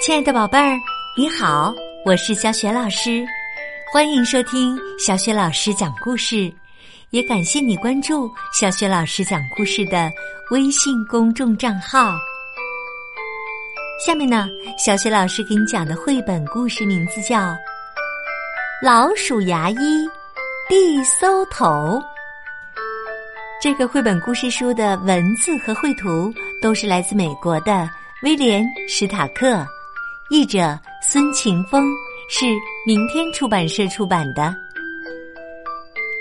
亲爱的宝贝儿，你好，我是小雪老师，欢迎收听小雪老师讲故事，也感谢你关注小雪老师讲故事的微信公众账号。下面呢，小雪老师给你讲的绘本故事名字叫《老鼠牙医地搜头》。这个绘本故事书的文字和绘图都是来自美国的威廉·史塔克，译者孙晴峰，是明天出版社出版的。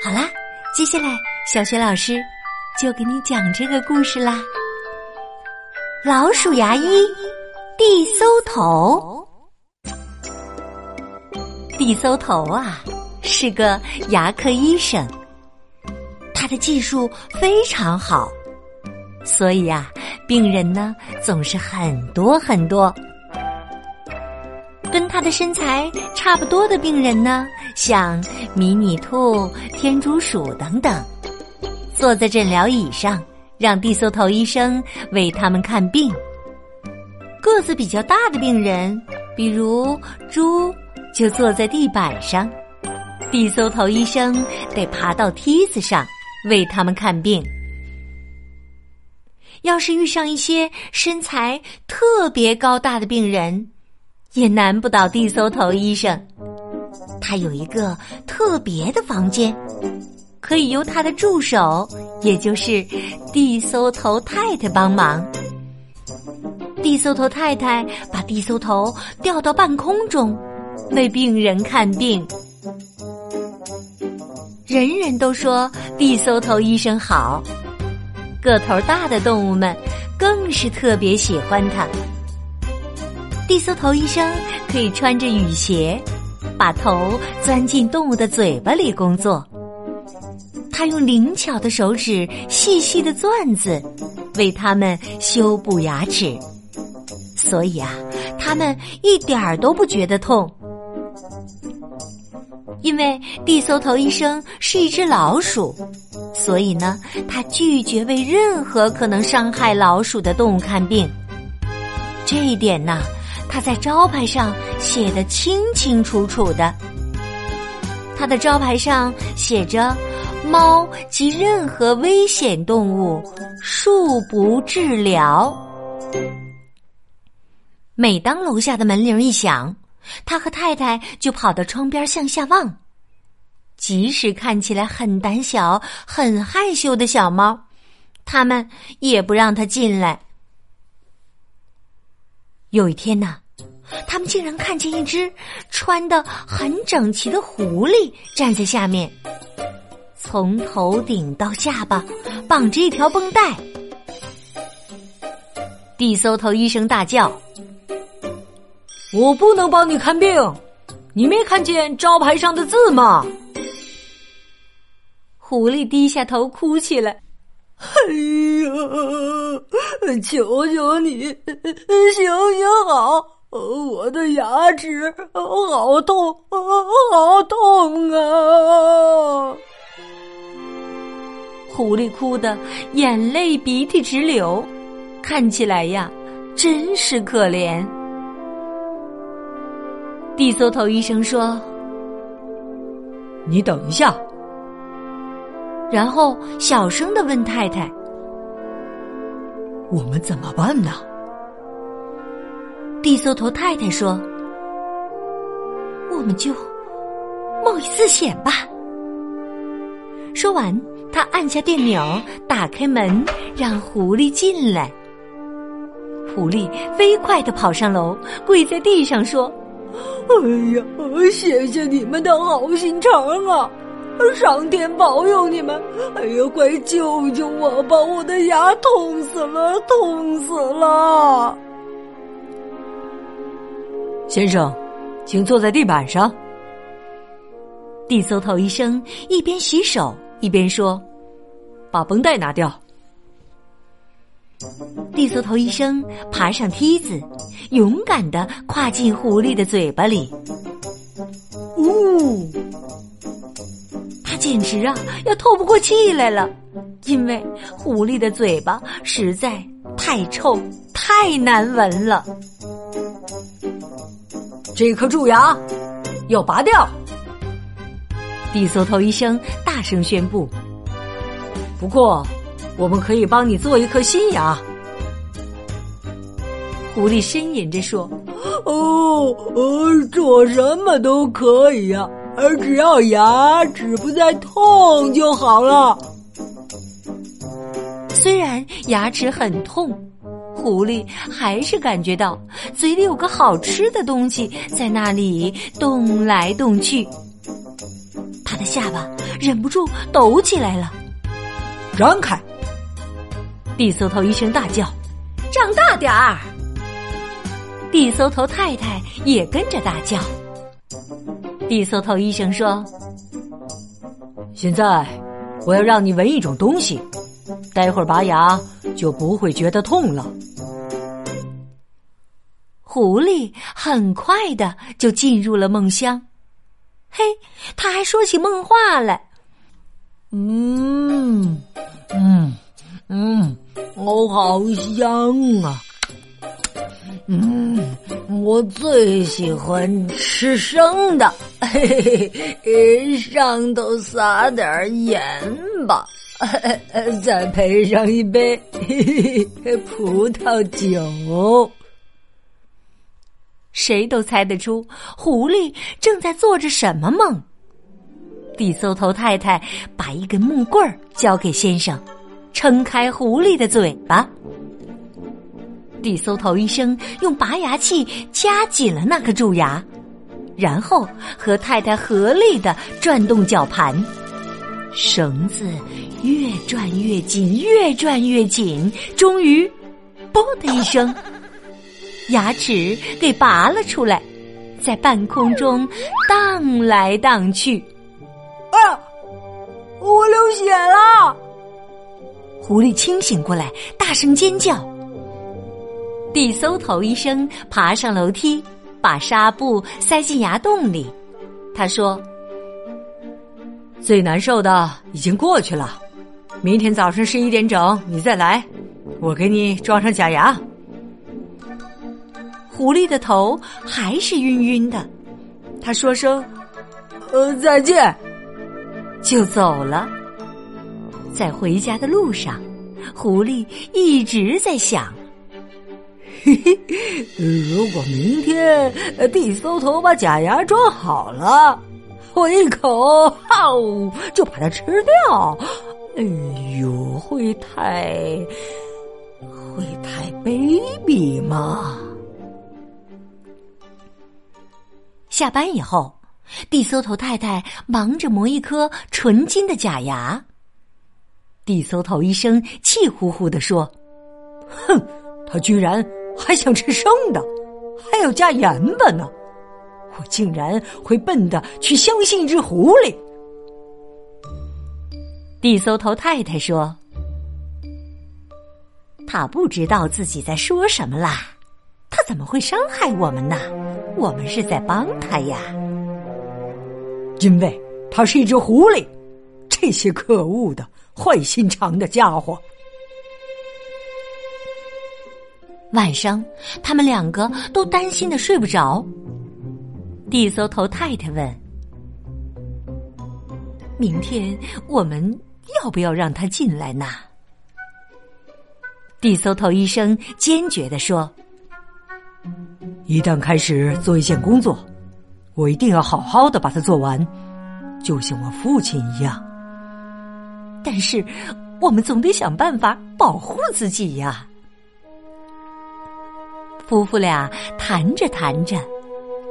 好啦，接下来小雪老师就给你讲这个故事啦。老鼠牙医地搜头，地搜头啊，是个牙科医生。他的技术非常好，所以啊，病人呢总是很多很多。的身材差不多的病人呢，像迷你兔、天竺鼠等等，坐在诊疗椅上，让地搜头医生为他们看病。个子比较大的病人，比如猪，就坐在地板上，地搜头医生得爬到梯子上。为他们看病。要是遇上一些身材特别高大的病人，也难不倒地搜头医生。他有一个特别的房间，可以由他的助手，也就是地搜头太太帮忙。地搜头太太把地搜头吊到半空中，为病人看病。人人都说地搜头医生好，个头大的动物们更是特别喜欢他。地搜头医生可以穿着雨鞋，把头钻进动物的嘴巴里工作。他用灵巧的手指、细细的钻子为他们修补牙齿，所以啊，他们一点儿都不觉得痛。因为地搜头医生是一只老鼠，所以呢，他拒绝为任何可能伤害老鼠的动物看病。这一点呢，他在招牌上写的清清楚楚的。他的招牌上写着：“猫及任何危险动物，恕不治疗。”每当楼下的门铃一响。他和太太就跑到窗边向下望，即使看起来很胆小、很害羞的小猫，他们也不让他进来。有一天呢，他们竟然看见一只穿的很整齐的狐狸站在下面，从头顶到下巴绑着一条绷带。地搜头医生大叫。我不能帮你看病，你没看见招牌上的字吗？狐狸低下头哭起来。哎呀，求求你，行行好，我的牙齿好痛，好痛啊！狐狸哭的眼泪鼻涕直流，看起来呀，真是可怜。地搜头医生说：“你等一下。”然后小声的问太太：“我们怎么办呢？”地缩头太太说：“我们就冒一次险吧。”说完，他按下电钮，打开门，让狐狸进来。狐狸飞快的跑上楼，跪在地上说。哎呀，谢谢你们的好心肠啊！上天保佑你们！哎呀，快救救我吧！我的牙痛死了，痛死了！先生，请坐在地板上。地搜头医生一边洗手一边说：“把绷带拿掉。”地搜头医生爬上梯子，勇敢的跨进狐狸的嘴巴里。呜！简直啊要透不过气来了，因为狐狸的嘴巴实在太臭、太难闻了。这颗蛀牙要拔掉。地搜头医生大声宣布。不过，我们可以帮你做一颗新牙。狐狸呻吟着说：“哦，呃，做什么都可以呀，只要牙齿不再痛就好了。”虽然牙齿很痛，狐狸还是感觉到嘴里有个好吃的东西在那里动来动去。它的下巴忍不住抖起来了。让开！地搜头医生大叫：“长大点儿！”地搜头太太也跟着大叫。地搜头医生说：“现在我要让你闻一种东西，待会儿拔牙就不会觉得痛了。”狐狸很快的就进入了梦乡。嘿，他还说起梦话来。嗯嗯嗯，我好香啊！嗯，我最喜欢吃生的，嘿嘿，上头撒点盐吧，再配上一杯葡萄酒。谁都猜得出，狐狸正在做着什么梦。地搜头太太把一根木棍儿交给先生，撑开狐狸的嘴巴。地搜头医生用拔牙器夹紧了那颗蛀牙，然后和太太合力的转动绞盘，绳子越转越紧，越转越紧，终于“啵”的一声，牙齿给拔了出来，在半空中荡来荡去。啊！我流血了！狐狸清醒过来，大声尖叫。地搜头医生爬上楼梯，把纱布塞进牙洞里。他说：“最难受的已经过去了，明天早上十一点整你再来，我给你装上假牙。”狐狸的头还是晕晕的，他说声：“呃，再见。”就走了。在回家的路上，狐狸一直在想。嘿嘿，如果明天地搜头把假牙装好了，我一口哈呜就把它吃掉。哎呦，会太会太卑鄙吗？下班以后，地搜头太太忙着磨一颗纯金的假牙。地搜头医生气呼呼的说：“哼，他居然！”还想吃生的，还要加盐巴呢！我竟然会笨的去相信一只狐狸。地搜头太太说：“他不知道自己在说什么啦，他怎么会伤害我们呢？我们是在帮他呀。因为他是一只狐狸，这些可恶的、坏心肠的家伙。”晚上，他们两个都担心的睡不着。地搜头太太问：“明天我们要不要让他进来呢？”地搜头医生坚决的说：“一旦开始做一件工作，我一定要好好的把它做完，就像我父亲一样。但是，我们总得想办法保护自己呀。”夫妇俩谈着谈着，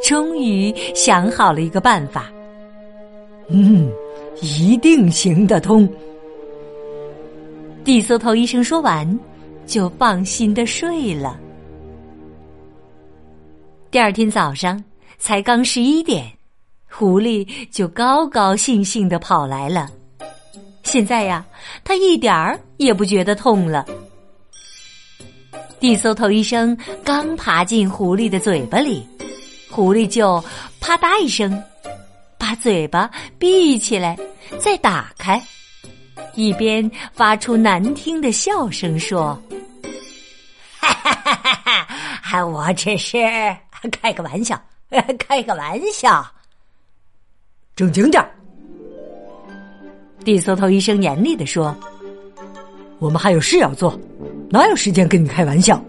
终于想好了一个办法。嗯，一定行得通。地搜头医生说完，就放心的睡了。第二天早上才刚十一点，狐狸就高高兴兴的跑来了。现在呀，他一点儿也不觉得痛了。地搜头医生刚爬进狐狸的嘴巴里，狐狸就啪嗒一声，把嘴巴闭起来，再打开，一边发出难听的笑声说：“哈哈哈哈哈！我只是开个玩笑，开个玩笑，正经点儿地搜头医生严厉的说：“我们还有事要做，哪有时间跟你开玩笑？”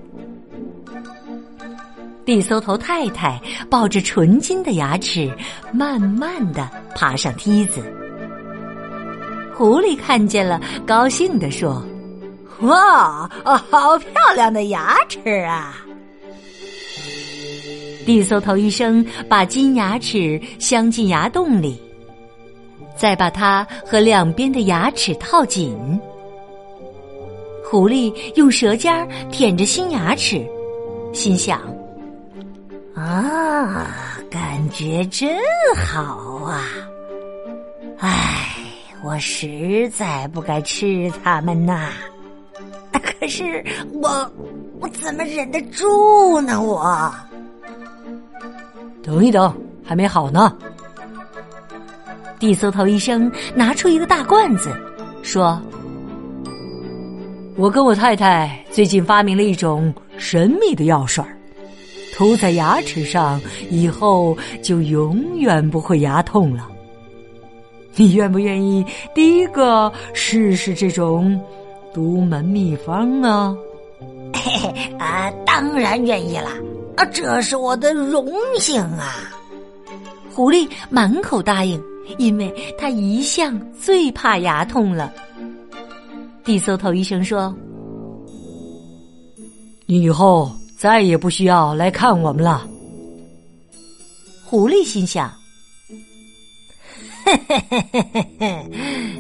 地搜头太太抱着纯金的牙齿，慢慢的爬上梯子。狐狸看见了，高兴的说：“哇，好漂亮的牙齿啊！”地搜头医生把金牙齿镶进牙洞里，再把它和两边的牙齿套紧。狐狸用舌尖舔着新牙齿，心想：“啊，感觉真好啊！唉。”我实在不该吃它们呐，可是我我怎么忍得住呢？我等一等，还没好呢。地搜头医生拿出一个大罐子，说：“我跟我太太最近发明了一种神秘的药水涂在牙齿上以后就永远不会牙痛了。”你愿不愿意第一个试试这种独门秘方呢？嘿 嘿啊，当然愿意啦啊，这是我的荣幸啊！狐狸满口答应，因为他一向最怕牙痛了。地搜头医生说：“你以后再也不需要来看我们了。”狐狸心想。嘿嘿嘿嘿嘿嘿，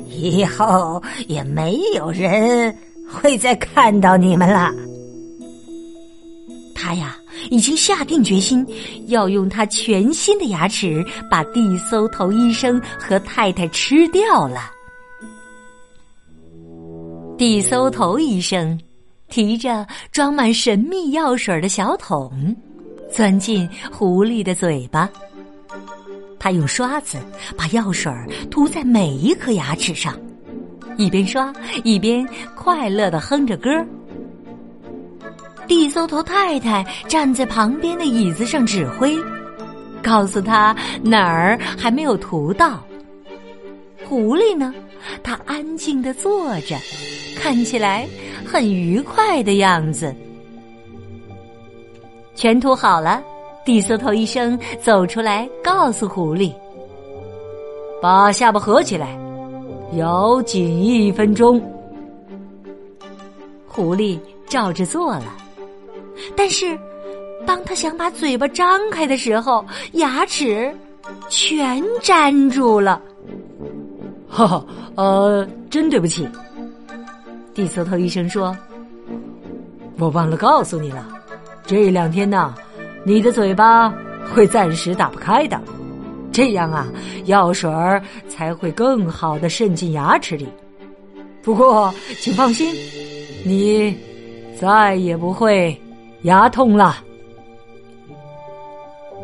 以后也没有人会再看到你们了。他呀，已经下定决心要用他全新的牙齿把地搜头医生和太太吃掉了。地搜头医生提着装满神秘药水的小桶，钻进狐狸的嘴巴。他用刷子把药水涂在每一颗牙齿上，一边刷一边快乐的哼着歌。地搜头太太站在旁边的椅子上指挥，告诉他哪儿还没有涂到。狐狸呢，他安静的坐着，看起来很愉快的样子。全涂好了。地色头医生走出来，告诉狐狸：“把下巴合起来，咬紧一分钟。”狐狸照着做了，但是当他想把嘴巴张开的时候，牙齿全粘住了。哈哈，呃，真对不起。地搜头医生说：“我忘了告诉你了，这两天呢。”你的嘴巴会暂时打不开的，这样啊，药水儿才会更好的渗进牙齿里。不过，请放心，你再也不会牙痛了。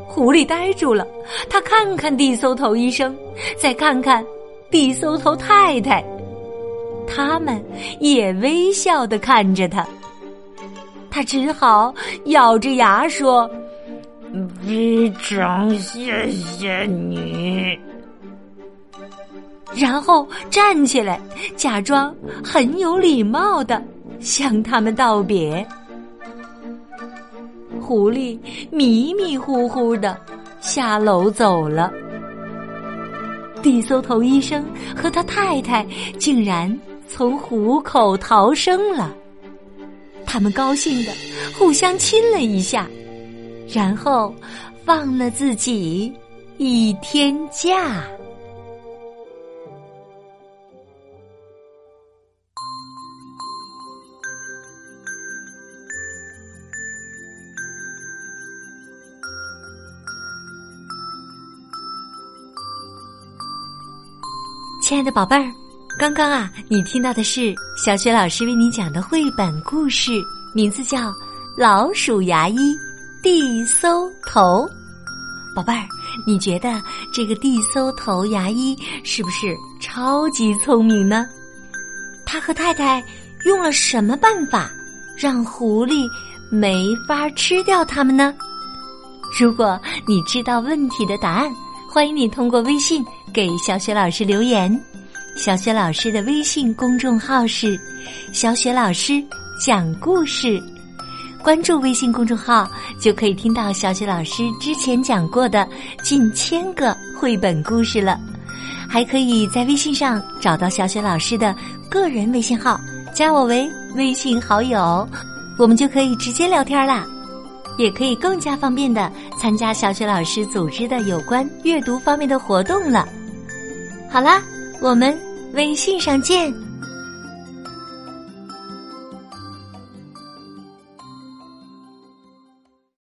狐狸呆住了，他看看地搜头医生，再看看地搜头太太，他们也微笑的看着他。他只好咬着牙说。非常谢谢你。然后站起来，假装很有礼貌的向他们道别。狐狸迷迷糊糊的下楼走了。地搜头医生和他太太竟然从虎口逃生了。他们高兴的互相亲了一下。然后放了自己一天假。亲爱的宝贝儿，刚刚啊，你听到的是小雪老师为你讲的绘本故事，名字叫《老鼠牙医》。地搜头，宝贝儿，你觉得这个地搜头牙医是不是超级聪明呢？他和太太用了什么办法让狐狸没法吃掉它们呢？如果你知道问题的答案，欢迎你通过微信给小雪老师留言。小雪老师的微信公众号是“小雪老师讲故事”，关注微信公众号就可以听到小雪老师之前讲过的近千个绘本故事了。还可以在微信上找到小雪老师的个人微信号，加我为微信好友，我们就可以直接聊天啦。也可以更加方便的参加小雪老师组织的有关阅读方面的活动了。好啦，我们微信上见。